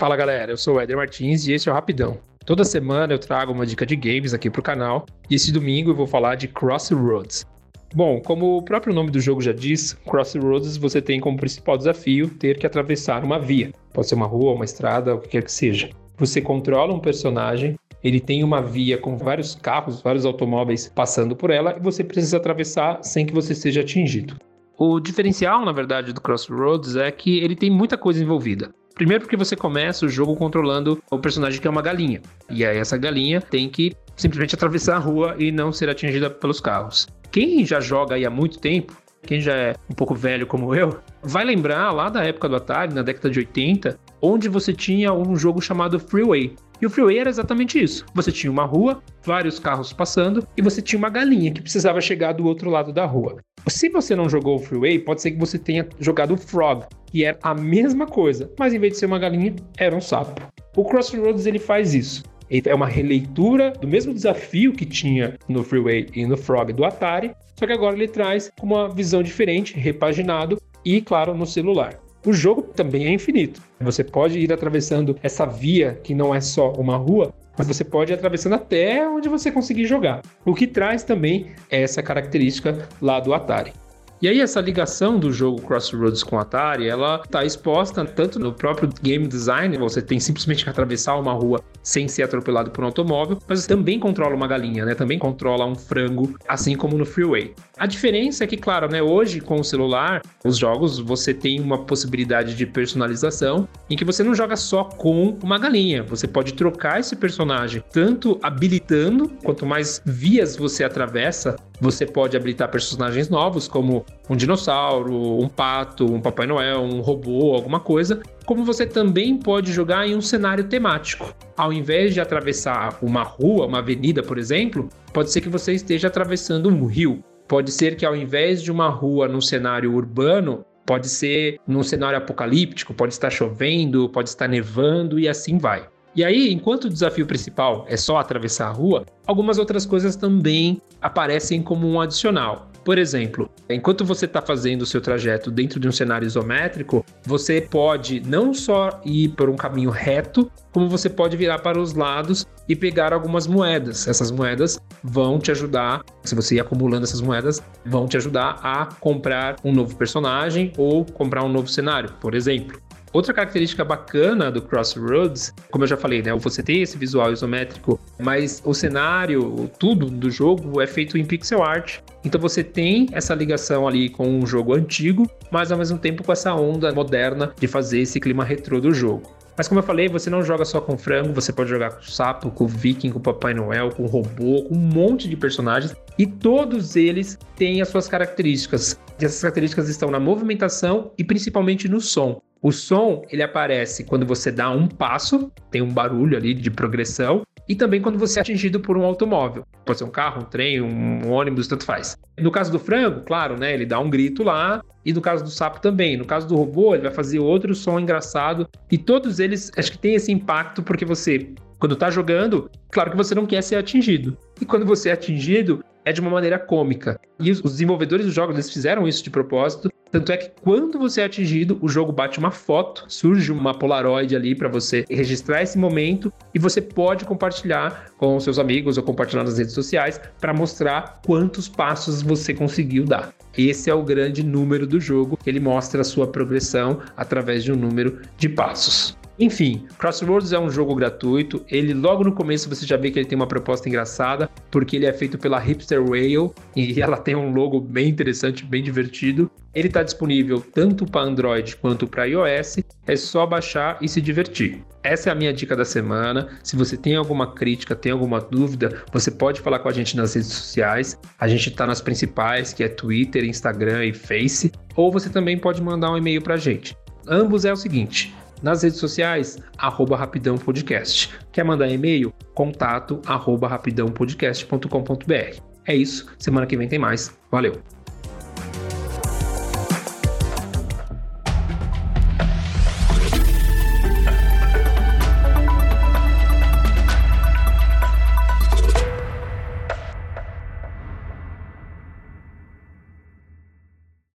Fala galera, eu sou o Eder Martins e esse é o Rapidão. Toda semana eu trago uma dica de games aqui pro canal e esse domingo eu vou falar de Crossroads. Bom, como o próprio nome do jogo já diz, Crossroads você tem como principal desafio ter que atravessar uma via. Pode ser uma rua, uma estrada, o que quer que seja. Você controla um personagem, ele tem uma via com vários carros, vários automóveis passando por ela e você precisa atravessar sem que você seja atingido. O diferencial, na verdade, do Crossroads é que ele tem muita coisa envolvida. Primeiro porque você começa o jogo controlando o personagem que é uma galinha. E aí essa galinha tem que simplesmente atravessar a rua e não ser atingida pelos carros. Quem já joga aí há muito tempo, quem já é um pouco velho como eu, vai lembrar lá da época do Atari, na década de 80, onde você tinha um jogo chamado Freeway. E o Freeway era exatamente isso. Você tinha uma rua, vários carros passando e você tinha uma galinha que precisava chegar do outro lado da rua. Se você não jogou o Freeway, pode ser que você tenha jogado o Frog, que era a mesma coisa, mas em vez de ser uma galinha, era um sapo. O Crossroads ele faz isso. É uma releitura do mesmo desafio que tinha no Freeway e no Frog do Atari, só que agora ele traz uma visão diferente, repaginado e, claro, no celular. O jogo também é infinito. Você pode ir atravessando essa via que não é só uma rua, mas você pode ir atravessando até onde você conseguir jogar. O que traz também essa característica lá do Atari. E aí essa ligação do jogo Crossroads com Atari, ela está exposta tanto no próprio game design, você tem simplesmente que atravessar uma rua sem ser atropelado por um automóvel, mas também controla uma galinha, né? Também controla um frango, assim como no Freeway. A diferença é que, claro, né, hoje com o celular, os jogos você tem uma possibilidade de personalização em que você não joga só com uma galinha, você pode trocar esse personagem tanto habilitando, quanto mais vias você atravessa, você pode habilitar personagens novos, como um dinossauro, um pato, um Papai Noel, um robô, alguma coisa, como você também pode jogar em um cenário temático. Ao invés de atravessar uma rua, uma avenida, por exemplo, pode ser que você esteja atravessando um rio. Pode ser que ao invés de uma rua num cenário urbano, pode ser num cenário apocalíptico, pode estar chovendo, pode estar nevando e assim vai. E aí, enquanto o desafio principal é só atravessar a rua, algumas outras coisas também aparecem como um adicional. Por exemplo, enquanto você está fazendo o seu trajeto dentro de um cenário isométrico, você pode não só ir por um caminho reto, como você pode virar para os lados e pegar algumas moedas. Essas moedas vão te ajudar, se você ir acumulando essas moedas, vão te ajudar a comprar um novo personagem ou comprar um novo cenário, por exemplo. Outra característica bacana do Crossroads, como eu já falei, né? Você tem esse visual isométrico, mas o cenário, tudo do jogo é feito em pixel art. Então você tem essa ligação ali com um jogo antigo, mas ao mesmo tempo com essa onda moderna de fazer esse clima retrô do jogo. Mas como eu falei, você não joga só com frango, você pode jogar com sapo, com viking, com Papai Noel, com robô, com um monte de personagens. E todos eles têm as suas características. E essas características estão na movimentação e principalmente no som. O som, ele aparece quando você dá um passo, tem um barulho ali de progressão, e também quando você é atingido por um automóvel. Pode ser um carro, um trem, um ônibus, tanto faz. No caso do frango, claro, né, ele dá um grito lá, e no caso do sapo também. No caso do robô, ele vai fazer outro som engraçado, e todos eles acho que tem esse impacto porque você quando tá jogando, claro que você não quer ser atingido. E quando você é atingido, é de uma maneira cômica. E os desenvolvedores dos jogos eles fizeram isso de propósito. Tanto é que quando você é atingido, o jogo bate uma foto, surge uma Polaroid ali para você registrar esse momento e você pode compartilhar com seus amigos ou compartilhar nas redes sociais para mostrar quantos passos você conseguiu dar. Esse é o grande número do jogo, ele mostra a sua progressão através de um número de passos. Enfim, Crossroads é um jogo gratuito. Ele logo no começo você já vê que ele tem uma proposta engraçada, porque ele é feito pela Hipster Whale e ela tem um logo bem interessante, bem divertido. Ele está disponível tanto para Android quanto para iOS. É só baixar e se divertir. Essa é a minha dica da semana. Se você tem alguma crítica, tem alguma dúvida, você pode falar com a gente nas redes sociais. A gente está nas principais, que é Twitter, Instagram e Face. Ou você também pode mandar um e-mail para a gente. Ambos é o seguinte: nas redes sociais, arroba Rapidão Podcast. Quer mandar e-mail? Contato arroba rapidãopodcast.com.br. É isso, semana que vem tem mais. Valeu!